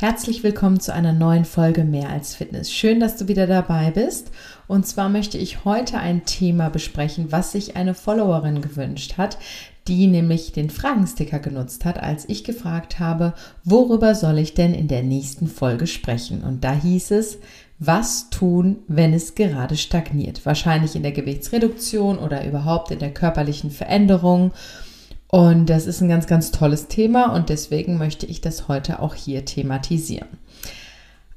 Herzlich willkommen zu einer neuen Folge Mehr als Fitness. Schön, dass du wieder dabei bist. Und zwar möchte ich heute ein Thema besprechen, was sich eine Followerin gewünscht hat, die nämlich den Fragensticker genutzt hat, als ich gefragt habe, worüber soll ich denn in der nächsten Folge sprechen? Und da hieß es, was tun, wenn es gerade stagniert? Wahrscheinlich in der Gewichtsreduktion oder überhaupt in der körperlichen Veränderung. Und das ist ein ganz, ganz tolles Thema und deswegen möchte ich das heute auch hier thematisieren.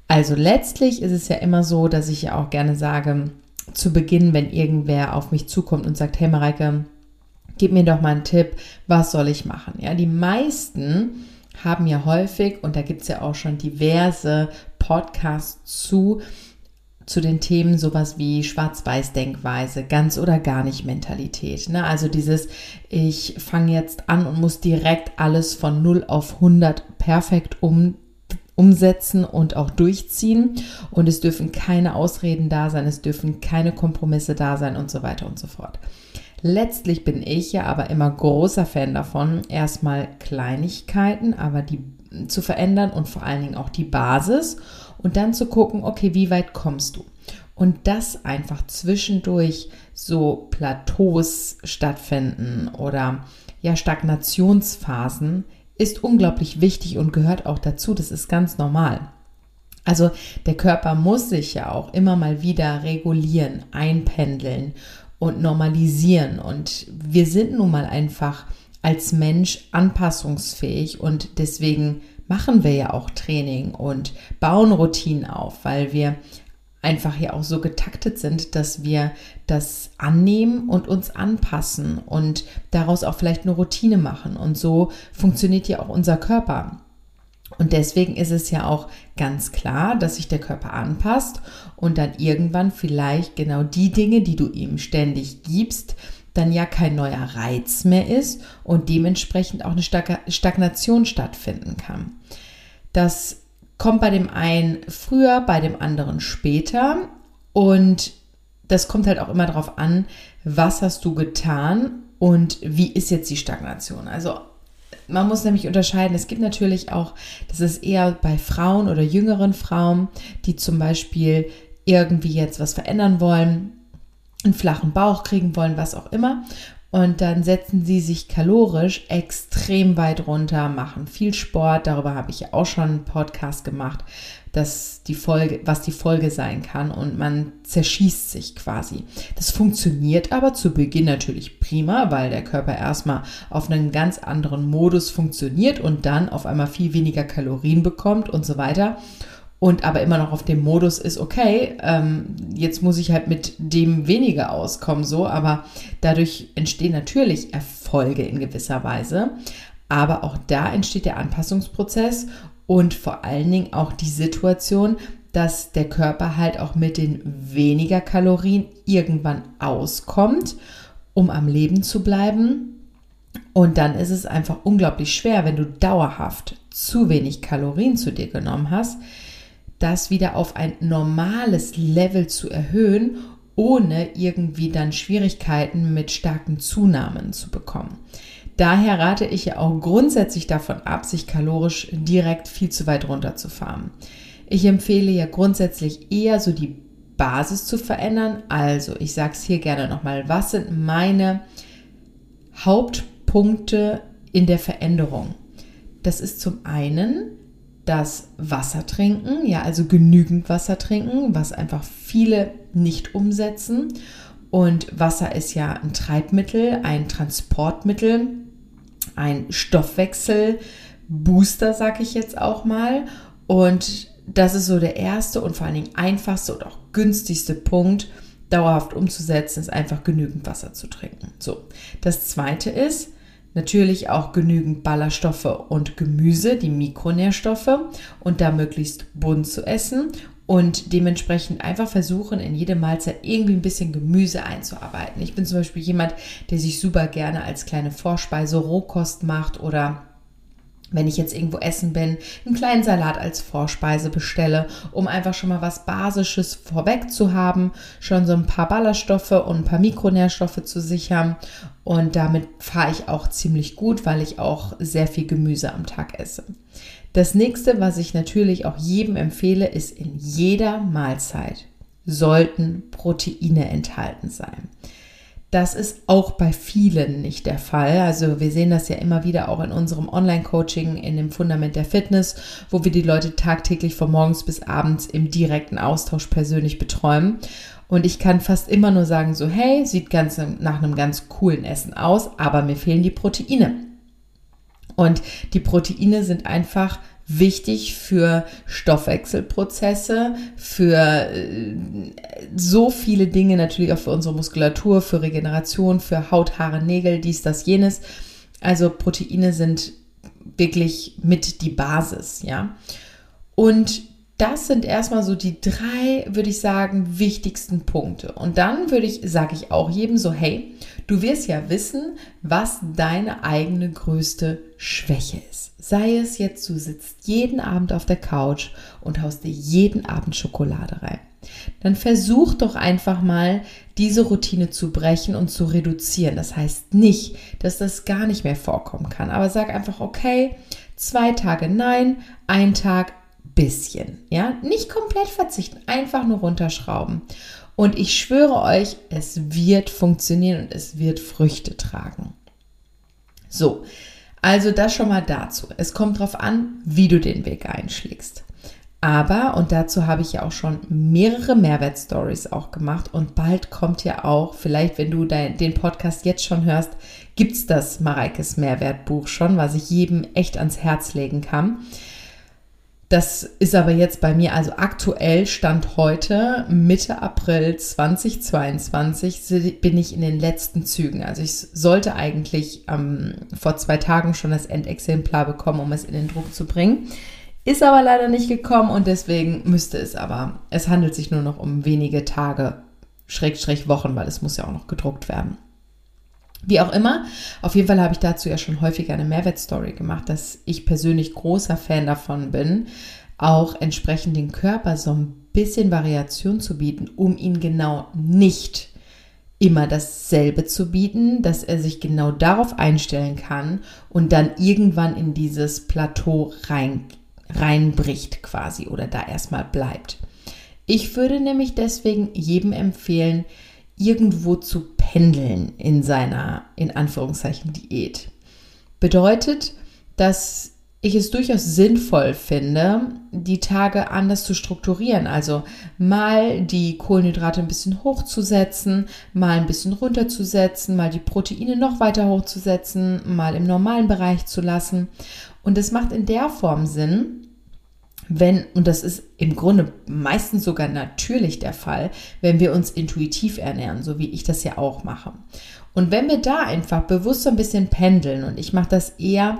Also letztlich ist es ja immer so, dass ich ja auch gerne sage, zu Beginn, wenn irgendwer auf mich zukommt und sagt, hey Mareike, gib mir doch mal einen Tipp, was soll ich machen? Ja, die meisten haben ja häufig, und da gibt es ja auch schon diverse Podcasts zu, zu den Themen sowas wie Schwarz-Weiß-Denkweise, ganz oder gar nicht Mentalität. Ne? Also dieses, ich fange jetzt an und muss direkt alles von 0 auf 100 perfekt um, umsetzen und auch durchziehen. Und es dürfen keine Ausreden da sein, es dürfen keine Kompromisse da sein und so weiter und so fort. Letztlich bin ich ja aber immer großer Fan davon, erstmal Kleinigkeiten, aber die zu verändern und vor allen Dingen auch die Basis und dann zu gucken, okay, wie weit kommst du? Und das einfach zwischendurch so Plateaus stattfinden oder ja Stagnationsphasen ist unglaublich wichtig und gehört auch dazu. Das ist ganz normal. Also der Körper muss sich ja auch immer mal wieder regulieren, einpendeln und normalisieren. Und wir sind nun mal einfach als Mensch anpassungsfähig und deswegen machen wir ja auch Training und bauen Routinen auf, weil wir einfach ja auch so getaktet sind, dass wir das annehmen und uns anpassen und daraus auch vielleicht eine Routine machen. Und so funktioniert ja auch unser Körper. Und deswegen ist es ja auch ganz klar, dass sich der Körper anpasst und dann irgendwann vielleicht genau die Dinge, die du ihm ständig gibst, dann ja kein neuer Reiz mehr ist und dementsprechend auch eine Stagnation stattfinden kann. Das kommt bei dem einen früher, bei dem anderen später und das kommt halt auch immer darauf an, was hast du getan und wie ist jetzt die Stagnation. Also man muss nämlich unterscheiden, es gibt natürlich auch, das ist eher bei Frauen oder jüngeren Frauen, die zum Beispiel irgendwie jetzt was verändern wollen, einen flachen Bauch kriegen wollen, was auch immer. Und dann setzen sie sich kalorisch extrem weit runter, machen viel Sport. Darüber habe ich ja auch schon einen Podcast gemacht, dass die Folge, was die Folge sein kann. Und man zerschießt sich quasi. Das funktioniert aber zu Beginn natürlich prima, weil der Körper erstmal auf einen ganz anderen Modus funktioniert und dann auf einmal viel weniger Kalorien bekommt und so weiter und aber immer noch auf dem Modus ist, okay, ähm, jetzt muss ich halt mit dem weniger auskommen, so, aber dadurch entstehen natürlich Erfolge in gewisser Weise. Aber auch da entsteht der Anpassungsprozess und vor allen Dingen auch die Situation, dass der Körper halt auch mit den weniger Kalorien irgendwann auskommt, um am Leben zu bleiben. Und dann ist es einfach unglaublich schwer, wenn du dauerhaft zu wenig Kalorien zu dir genommen hast, das wieder auf ein normales Level zu erhöhen, ohne irgendwie dann Schwierigkeiten mit starken Zunahmen zu bekommen. Daher rate ich ja auch grundsätzlich davon ab, sich kalorisch direkt viel zu weit runterzufahren. Ich empfehle ja grundsätzlich eher so die Basis zu verändern. Also, ich sage es hier gerne nochmal, was sind meine Hauptpunkte in der Veränderung? Das ist zum einen das Wasser trinken, ja, also genügend Wasser trinken, was einfach viele nicht umsetzen. Und Wasser ist ja ein Treibmittel, ein Transportmittel, ein Stoffwechselbooster, sag ich jetzt auch mal. Und das ist so der erste und vor allen Dingen einfachste und auch günstigste Punkt, dauerhaft umzusetzen, ist einfach genügend Wasser zu trinken. So, das zweite ist, Natürlich auch genügend Ballaststoffe und Gemüse, die Mikronährstoffe und da möglichst bunt zu essen und dementsprechend einfach versuchen, in jede Mahlzeit irgendwie ein bisschen Gemüse einzuarbeiten. Ich bin zum Beispiel jemand, der sich super gerne als kleine Vorspeise Rohkost macht oder wenn ich jetzt irgendwo essen bin, einen kleinen Salat als Vorspeise bestelle, um einfach schon mal was Basisches vorweg zu haben, schon so ein paar Ballaststoffe und ein paar Mikronährstoffe zu sichern. Und damit fahre ich auch ziemlich gut, weil ich auch sehr viel Gemüse am Tag esse. Das nächste, was ich natürlich auch jedem empfehle, ist in jeder Mahlzeit sollten Proteine enthalten sein. Das ist auch bei vielen nicht der Fall. Also wir sehen das ja immer wieder auch in unserem Online-Coaching, in dem Fundament der Fitness, wo wir die Leute tagtäglich von morgens bis abends im direkten Austausch persönlich betreuen. Und ich kann fast immer nur sagen, so hey, sieht ganz nach einem ganz coolen Essen aus, aber mir fehlen die Proteine. Und die Proteine sind einfach wichtig für Stoffwechselprozesse, für äh, so viele Dinge, natürlich auch für unsere Muskulatur, für Regeneration, für Haut, Haare, Nägel, dies, das, jenes. Also Proteine sind wirklich mit die Basis, ja. Und das sind erstmal so die drei, würde ich sagen, wichtigsten Punkte. Und dann würde ich, sage ich auch jedem so, hey, du wirst ja wissen, was deine eigene größte Schwäche ist. Sei es jetzt, du sitzt jeden Abend auf der Couch und haust dir jeden Abend Schokolade rein. Dann versuch doch einfach mal, diese Routine zu brechen und zu reduzieren. Das heißt nicht, dass das gar nicht mehr vorkommen kann, aber sag einfach, okay, zwei Tage nein, ein Tag bisschen. Ja, nicht komplett verzichten, einfach nur runterschrauben. Und ich schwöre euch, es wird funktionieren und es wird Früchte tragen. So, also das schon mal dazu. Es kommt darauf an, wie du den Weg einschlägst. Aber, und dazu habe ich ja auch schon mehrere Mehrwertstories auch gemacht und bald kommt ja auch, vielleicht wenn du dein, den Podcast jetzt schon hörst, gibt es das Mareikes Mehrwertbuch schon, was ich jedem echt ans Herz legen kann. Das ist aber jetzt bei mir, also aktuell Stand heute, Mitte April 2022, bin ich in den letzten Zügen. Also ich sollte eigentlich ähm, vor zwei Tagen schon das Endexemplar bekommen, um es in den Druck zu bringen. Ist aber leider nicht gekommen und deswegen müsste es aber. Es handelt sich nur noch um wenige Tage, Schrägstrich Wochen, weil es muss ja auch noch gedruckt werden. Wie auch immer, auf jeden Fall habe ich dazu ja schon häufiger eine Mehrwertstory gemacht, dass ich persönlich großer Fan davon bin, auch entsprechend den Körper so ein bisschen Variation zu bieten, um ihn genau nicht immer dasselbe zu bieten, dass er sich genau darauf einstellen kann und dann irgendwann in dieses Plateau rein, reinbricht quasi oder da erstmal bleibt. Ich würde nämlich deswegen jedem empfehlen, irgendwo zu pendeln in seiner, in Anführungszeichen, Diät. Bedeutet, dass ich es durchaus sinnvoll finde, die Tage anders zu strukturieren. Also mal die Kohlenhydrate ein bisschen hochzusetzen, mal ein bisschen runterzusetzen, mal die Proteine noch weiter hochzusetzen, mal im normalen Bereich zu lassen. Und es macht in der Form Sinn, wenn, und das ist im Grunde meistens sogar natürlich der Fall, wenn wir uns intuitiv ernähren, so wie ich das ja auch mache. Und wenn wir da einfach bewusst so ein bisschen pendeln, und ich mache das eher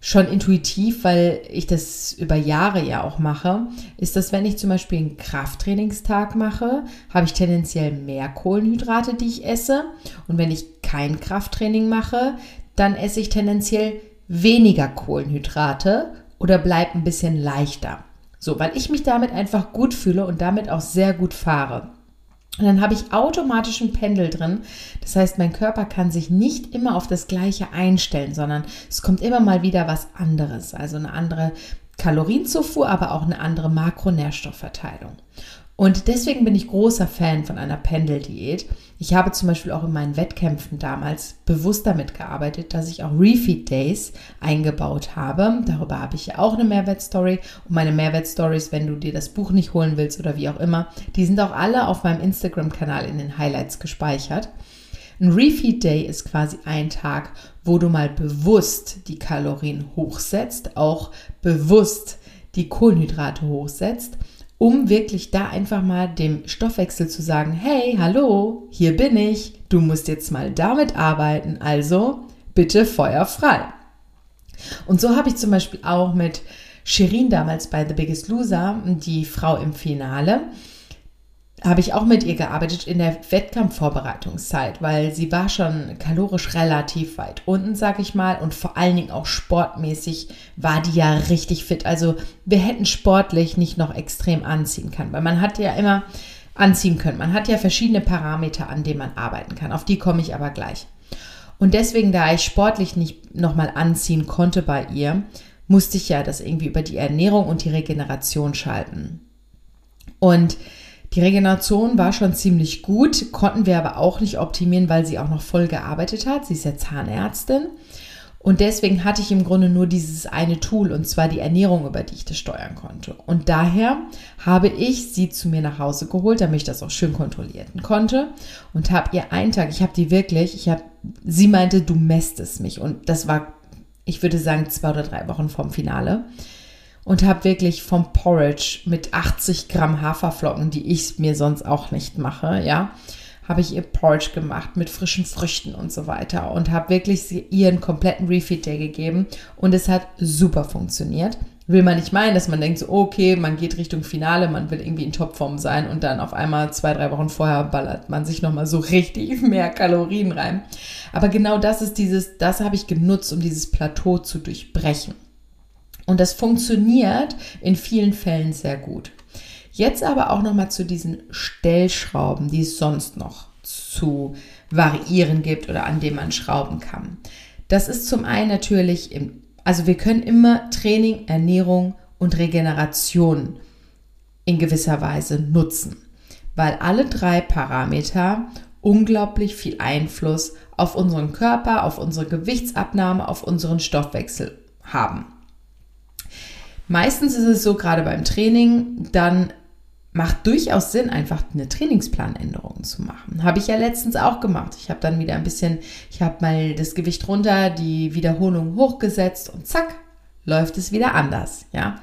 schon intuitiv, weil ich das über Jahre ja auch mache, ist das, wenn ich zum Beispiel einen Krafttrainingstag mache, habe ich tendenziell mehr Kohlenhydrate, die ich esse. Und wenn ich kein Krafttraining mache, dann esse ich tendenziell weniger Kohlenhydrate oder bleib ein bisschen leichter. So, weil ich mich damit einfach gut fühle und damit auch sehr gut fahre. Und dann habe ich automatisch ein Pendel drin. Das heißt, mein Körper kann sich nicht immer auf das Gleiche einstellen, sondern es kommt immer mal wieder was anderes. Also eine andere Kalorienzufuhr, aber auch eine andere Makronährstoffverteilung. Und deswegen bin ich großer Fan von einer Pendeldiät. Ich habe zum Beispiel auch in meinen Wettkämpfen damals bewusst damit gearbeitet, dass ich auch Refeed Days eingebaut habe. Darüber habe ich ja auch eine Mehrwertstory. Und meine Mehrwertstories, wenn du dir das Buch nicht holen willst oder wie auch immer, die sind auch alle auf meinem Instagram-Kanal in den Highlights gespeichert. Ein Refeed Day ist quasi ein Tag, wo du mal bewusst die Kalorien hochsetzt, auch bewusst die Kohlenhydrate hochsetzt um wirklich da einfach mal dem Stoffwechsel zu sagen, hey, hallo, hier bin ich, du musst jetzt mal damit arbeiten, also bitte Feuer frei. Und so habe ich zum Beispiel auch mit Shirin damals bei The Biggest Loser, die Frau im Finale, habe ich auch mit ihr gearbeitet in der Wettkampfvorbereitungszeit, weil sie war schon kalorisch relativ weit unten, sag ich mal, und vor allen Dingen auch sportmäßig war die ja richtig fit. Also wir hätten sportlich nicht noch extrem anziehen können, weil man hat ja immer anziehen können. Man hat ja verschiedene Parameter, an denen man arbeiten kann. Auf die komme ich aber gleich. Und deswegen, da ich sportlich nicht nochmal anziehen konnte bei ihr, musste ich ja das irgendwie über die Ernährung und die Regeneration schalten. Und die Regeneration war schon ziemlich gut, konnten wir aber auch nicht optimieren, weil sie auch noch voll gearbeitet hat. Sie ist ja Zahnärztin. Und deswegen hatte ich im Grunde nur dieses eine Tool, und zwar die Ernährung, über die ich das steuern konnte. Und daher habe ich sie zu mir nach Hause geholt, damit ich das auch schön kontrollieren konnte. Und habe ihr einen Tag, ich habe die wirklich, ich habe, sie meinte, du mästest mich. Und das war, ich würde sagen, zwei oder drei Wochen vorm Finale und habe wirklich vom Porridge mit 80 Gramm Haferflocken, die ich mir sonst auch nicht mache, ja, habe ich ihr Porridge gemacht mit frischen Früchten und so weiter und habe wirklich ihr einen kompletten Refeed Day gegeben und es hat super funktioniert. Will man nicht meinen, dass man denkt so, okay, man geht Richtung Finale, man will irgendwie in Topform sein und dann auf einmal zwei, drei Wochen vorher ballert man sich nochmal so richtig mehr Kalorien rein. Aber genau das ist dieses, das habe ich genutzt, um dieses Plateau zu durchbrechen. Und das funktioniert in vielen Fällen sehr gut. Jetzt aber auch noch mal zu diesen Stellschrauben, die es sonst noch zu variieren gibt oder an denen man schrauben kann. Das ist zum einen natürlich, im, also wir können immer Training, Ernährung und Regeneration in gewisser Weise nutzen, weil alle drei Parameter unglaublich viel Einfluss auf unseren Körper, auf unsere Gewichtsabnahme, auf unseren Stoffwechsel haben. Meistens ist es so, gerade beim Training, dann macht durchaus Sinn, einfach eine Trainingsplanänderung zu machen. Habe ich ja letztens auch gemacht. Ich habe dann wieder ein bisschen, ich habe mal das Gewicht runter, die Wiederholung hochgesetzt und zack, läuft es wieder anders, ja.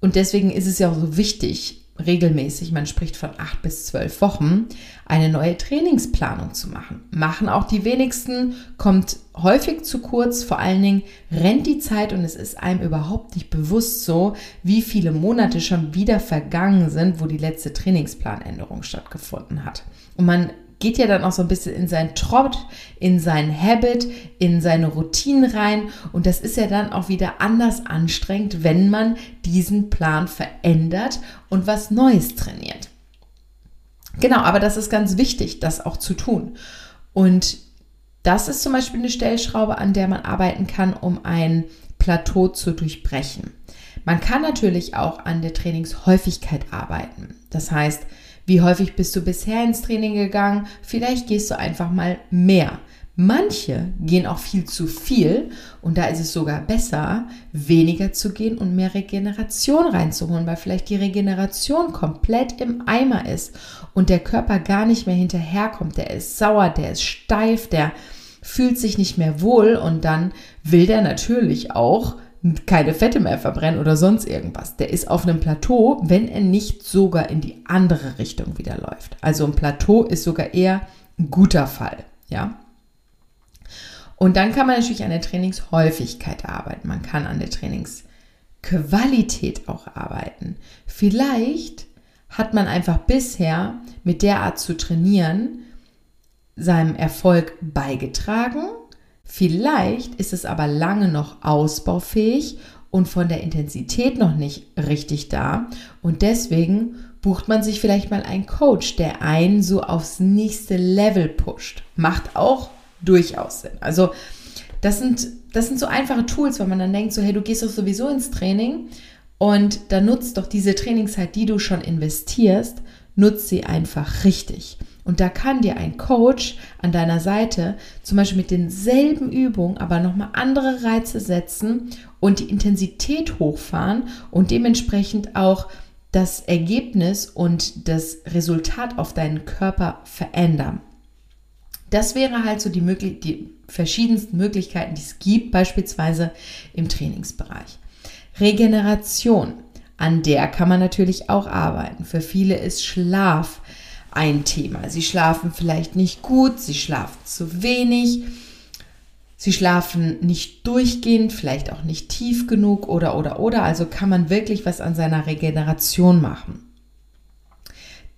Und deswegen ist es ja auch so wichtig, regelmäßig, man spricht von acht bis zwölf Wochen, eine neue Trainingsplanung zu machen. Machen auch die wenigsten, kommt häufig zu kurz, vor allen Dingen rennt die Zeit und es ist einem überhaupt nicht bewusst so, wie viele Monate schon wieder vergangen sind, wo die letzte Trainingsplanänderung stattgefunden hat. Und man geht ja dann auch so ein bisschen in seinen Trott, in seinen Habit, in seine Routinen rein. Und das ist ja dann auch wieder anders anstrengend, wenn man diesen Plan verändert und was Neues trainiert. Genau, aber das ist ganz wichtig, das auch zu tun. Und das ist zum Beispiel eine Stellschraube, an der man arbeiten kann, um ein Plateau zu durchbrechen. Man kann natürlich auch an der Trainingshäufigkeit arbeiten. Das heißt, wie häufig bist du bisher ins Training gegangen? Vielleicht gehst du einfach mal mehr. Manche gehen auch viel zu viel und da ist es sogar besser, weniger zu gehen und mehr Regeneration reinzuholen, weil vielleicht die Regeneration komplett im Eimer ist und der Körper gar nicht mehr hinterherkommt. Der ist sauer, der ist steif, der fühlt sich nicht mehr wohl und dann will der natürlich auch keine Fette mehr verbrennen oder sonst irgendwas. Der ist auf einem Plateau, wenn er nicht sogar in die andere Richtung wieder läuft. Also ein Plateau ist sogar eher ein guter Fall, ja. Und dann kann man natürlich an der Trainingshäufigkeit arbeiten. Man kann an der Trainingsqualität auch arbeiten. Vielleicht hat man einfach bisher mit der Art zu trainieren seinem Erfolg beigetragen Vielleicht ist es aber lange noch ausbaufähig und von der Intensität noch nicht richtig da. Und deswegen bucht man sich vielleicht mal einen Coach, der einen so aufs nächste Level pusht. Macht auch durchaus Sinn. Also das sind, das sind so einfache Tools, weil man dann denkt, so hey, du gehst doch sowieso ins Training und dann nutzt doch diese Trainingszeit, die du schon investierst, nutzt sie einfach richtig. Und da kann dir ein Coach an deiner Seite zum Beispiel mit denselben Übungen aber nochmal andere Reize setzen und die Intensität hochfahren und dementsprechend auch das Ergebnis und das Resultat auf deinen Körper verändern. Das wäre halt so die, möglich die verschiedensten Möglichkeiten, die es gibt, beispielsweise im Trainingsbereich. Regeneration, an der kann man natürlich auch arbeiten. Für viele ist Schlaf ein Thema. Sie schlafen vielleicht nicht gut, sie schlafen zu wenig, sie schlafen nicht durchgehend, vielleicht auch nicht tief genug oder oder oder. Also kann man wirklich was an seiner Regeneration machen.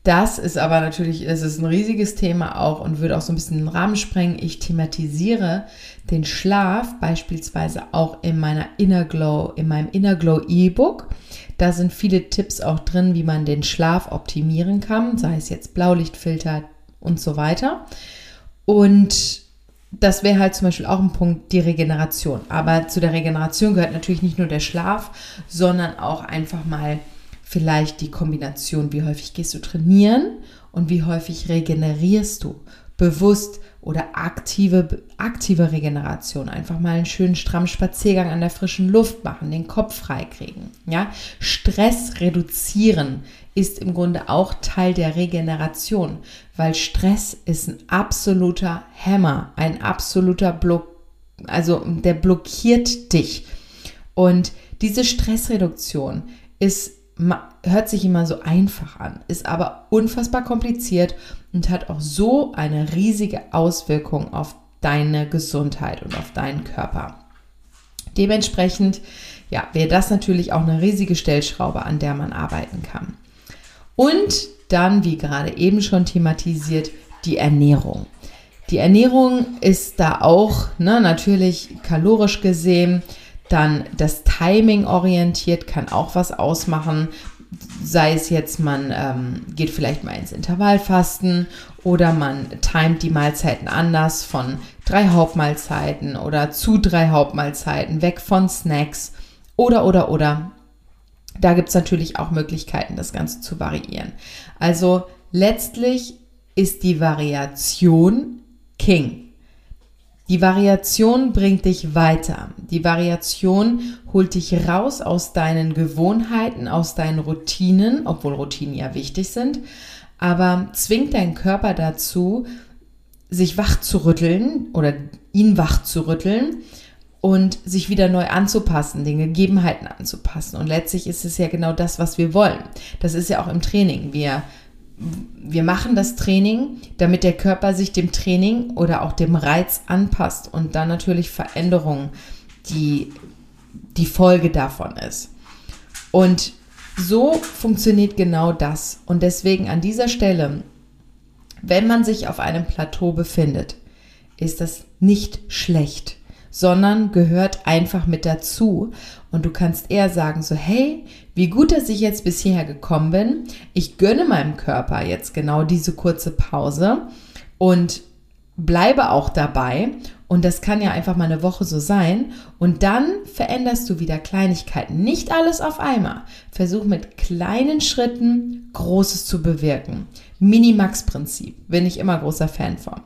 Das ist aber natürlich, es ist ein riesiges Thema auch und würde auch so ein bisschen den Rahmen sprengen. Ich thematisiere den Schlaf beispielsweise auch in meiner Inner Glow, in meinem Inner Glow E-Book. Da sind viele Tipps auch drin, wie man den Schlaf optimieren kann, sei es jetzt Blaulichtfilter und so weiter. Und das wäre halt zum Beispiel auch ein Punkt, die Regeneration. Aber zu der Regeneration gehört natürlich nicht nur der Schlaf, sondern auch einfach mal vielleicht die Kombination, wie häufig gehst du trainieren und wie häufig regenerierst du. Bewusst oder aktive, aktive Regeneration. Einfach mal einen schönen strammen Spaziergang an der frischen Luft machen, den Kopf freikriegen. Ja? Stress reduzieren ist im Grunde auch Teil der Regeneration, weil Stress ist ein absoluter Hämmer, ein absoluter Block, also der blockiert dich. Und diese Stressreduktion ist hört sich immer so einfach an, ist aber unfassbar kompliziert und hat auch so eine riesige Auswirkung auf deine Gesundheit und auf deinen Körper. Dementsprechend, ja, wäre das natürlich auch eine riesige Stellschraube, an der man arbeiten kann. Und dann, wie gerade eben schon thematisiert, die Ernährung. Die Ernährung ist da auch ne, natürlich kalorisch gesehen, dann das Timing orientiert kann auch was ausmachen sei es jetzt, man ähm, geht vielleicht mal ins Intervallfasten oder man timet die Mahlzeiten anders von drei Hauptmahlzeiten oder zu drei Hauptmahlzeiten, weg von Snacks oder, oder, oder. Da gibt es natürlich auch Möglichkeiten, das Ganze zu variieren. Also letztlich ist die Variation King. Die Variation bringt dich weiter. Die Variation holt dich raus aus deinen Gewohnheiten, aus deinen Routinen, obwohl Routinen ja wichtig sind, aber zwingt deinen Körper dazu, sich wach zu rütteln oder ihn wach zu rütteln und sich wieder neu anzupassen, den Gegebenheiten anzupassen. Und letztlich ist es ja genau das, was wir wollen. Das ist ja auch im Training. Wir wir machen das Training, damit der Körper sich dem Training oder auch dem Reiz anpasst und dann natürlich Veränderungen, die die Folge davon ist. Und so funktioniert genau das. Und deswegen an dieser Stelle, wenn man sich auf einem Plateau befindet, ist das nicht schlecht, sondern gehört einfach mit dazu. Und du kannst eher sagen, so, hey, wie gut, dass ich jetzt bis hierher gekommen bin. Ich gönne meinem Körper jetzt genau diese kurze Pause und bleibe auch dabei. Und das kann ja einfach mal eine Woche so sein. Und dann veränderst du wieder Kleinigkeiten. Nicht alles auf einmal. Versuch mit kleinen Schritten Großes zu bewirken. Minimax-Prinzip bin ich immer großer Fan von.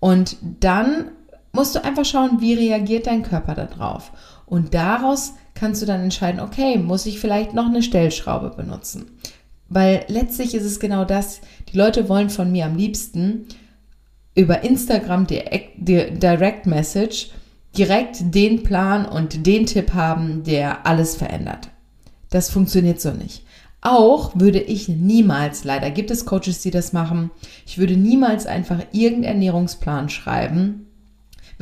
Und dann musst du einfach schauen, wie reagiert dein Körper darauf. Und daraus kannst du dann entscheiden, okay, muss ich vielleicht noch eine Stellschraube benutzen? Weil letztlich ist es genau das, die Leute wollen von mir am liebsten über Instagram Direct Message direkt den Plan und den Tipp haben, der alles verändert. Das funktioniert so nicht. Auch würde ich niemals, leider gibt es Coaches, die das machen, ich würde niemals einfach irgendeinen Ernährungsplan schreiben,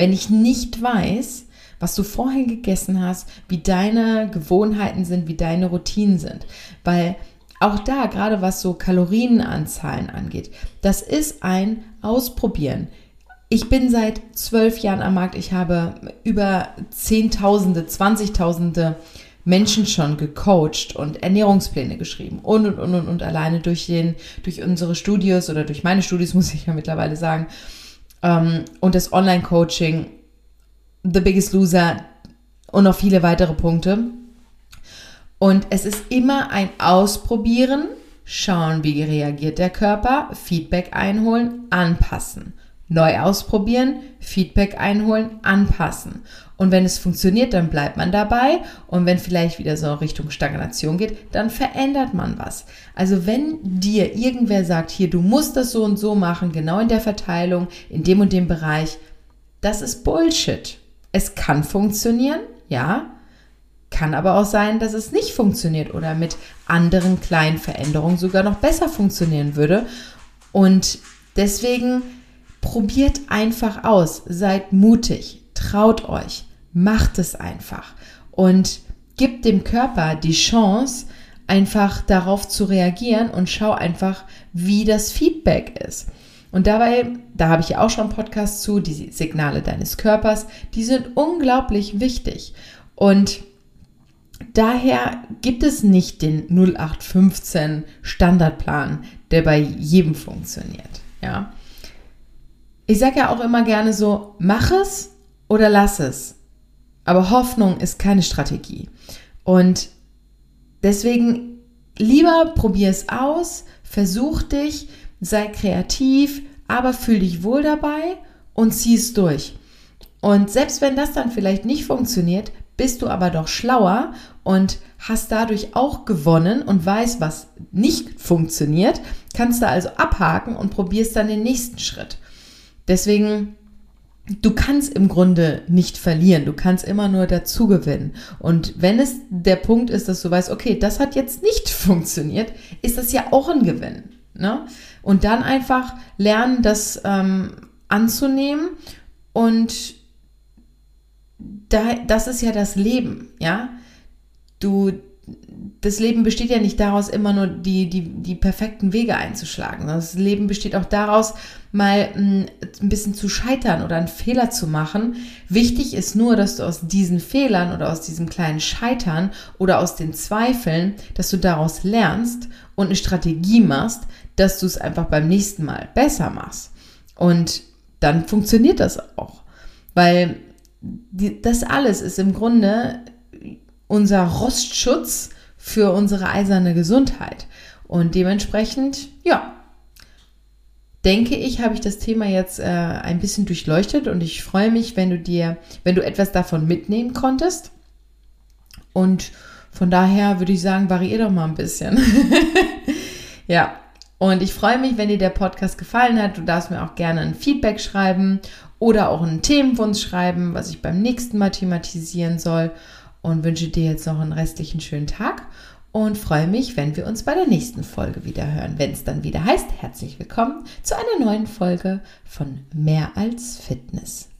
wenn ich nicht weiß, was du vorher gegessen hast, wie deine Gewohnheiten sind, wie deine Routinen sind. Weil auch da, gerade was so Kalorienanzahlen angeht, das ist ein Ausprobieren. Ich bin seit zwölf Jahren am Markt. Ich habe über Zehntausende, Zwanzigtausende Menschen schon gecoacht und Ernährungspläne geschrieben und und und und, und alleine durch den, durch unsere Studios oder durch meine Studios muss ich ja mittlerweile sagen ähm, und das Online-Coaching The Biggest Loser und noch viele weitere Punkte. Und es ist immer ein Ausprobieren, schauen, wie reagiert der Körper, Feedback einholen, anpassen. Neu ausprobieren, Feedback einholen, anpassen. Und wenn es funktioniert, dann bleibt man dabei. Und wenn vielleicht wieder so Richtung Stagnation geht, dann verändert man was. Also wenn dir irgendwer sagt, hier, du musst das so und so machen, genau in der Verteilung, in dem und dem Bereich, das ist Bullshit. Es kann funktionieren, ja, kann aber auch sein, dass es nicht funktioniert oder mit anderen kleinen Veränderungen sogar noch besser funktionieren würde. Und deswegen probiert einfach aus, seid mutig, traut euch, macht es einfach und gibt dem Körper die Chance, einfach darauf zu reagieren und schau einfach, wie das Feedback ist. Und dabei, da habe ich ja auch schon einen Podcast zu, die Signale deines Körpers, die sind unglaublich wichtig. Und daher gibt es nicht den 0815 Standardplan, der bei jedem funktioniert. Ja. Ich sage ja auch immer gerne so, mach es oder lass es. Aber Hoffnung ist keine Strategie. Und deswegen lieber probier es aus, versuch dich, sei kreativ, aber fühl dich wohl dabei und zieh es durch. Und selbst wenn das dann vielleicht nicht funktioniert, bist du aber doch schlauer und hast dadurch auch gewonnen und weißt, was nicht funktioniert, kannst du also abhaken und probierst dann den nächsten Schritt. Deswegen, du kannst im Grunde nicht verlieren, du kannst immer nur dazu gewinnen. Und wenn es der Punkt ist, dass du weißt, okay, das hat jetzt nicht funktioniert, ist das ja auch ein Gewinn. Ne? Und dann einfach lernen, das ähm, anzunehmen und da, das ist ja das Leben, ja. Du, das Leben besteht ja nicht daraus, immer nur die, die, die perfekten Wege einzuschlagen. Das Leben besteht auch daraus, mal hm, ein bisschen zu scheitern oder einen Fehler zu machen. Wichtig ist nur, dass du aus diesen Fehlern oder aus diesem kleinen Scheitern oder aus den Zweifeln, dass du daraus lernst und eine Strategie machst, dass du es einfach beim nächsten Mal besser machst. Und dann funktioniert das auch. Weil die, das alles ist im Grunde unser Rostschutz für unsere eiserne Gesundheit. Und dementsprechend, ja, denke ich, habe ich das Thema jetzt äh, ein bisschen durchleuchtet und ich freue mich, wenn du dir, wenn du etwas davon mitnehmen konntest. Und von daher würde ich sagen, variier doch mal ein bisschen. ja, und ich freue mich, wenn dir der Podcast gefallen hat. Du darfst mir auch gerne ein Feedback schreiben oder auch einen Themenwunsch schreiben, was ich beim nächsten Mal thematisieren soll. Und wünsche dir jetzt noch einen restlichen schönen Tag und freue mich, wenn wir uns bei der nächsten Folge wieder hören. Wenn es dann wieder heißt, herzlich willkommen zu einer neuen Folge von Mehr als Fitness.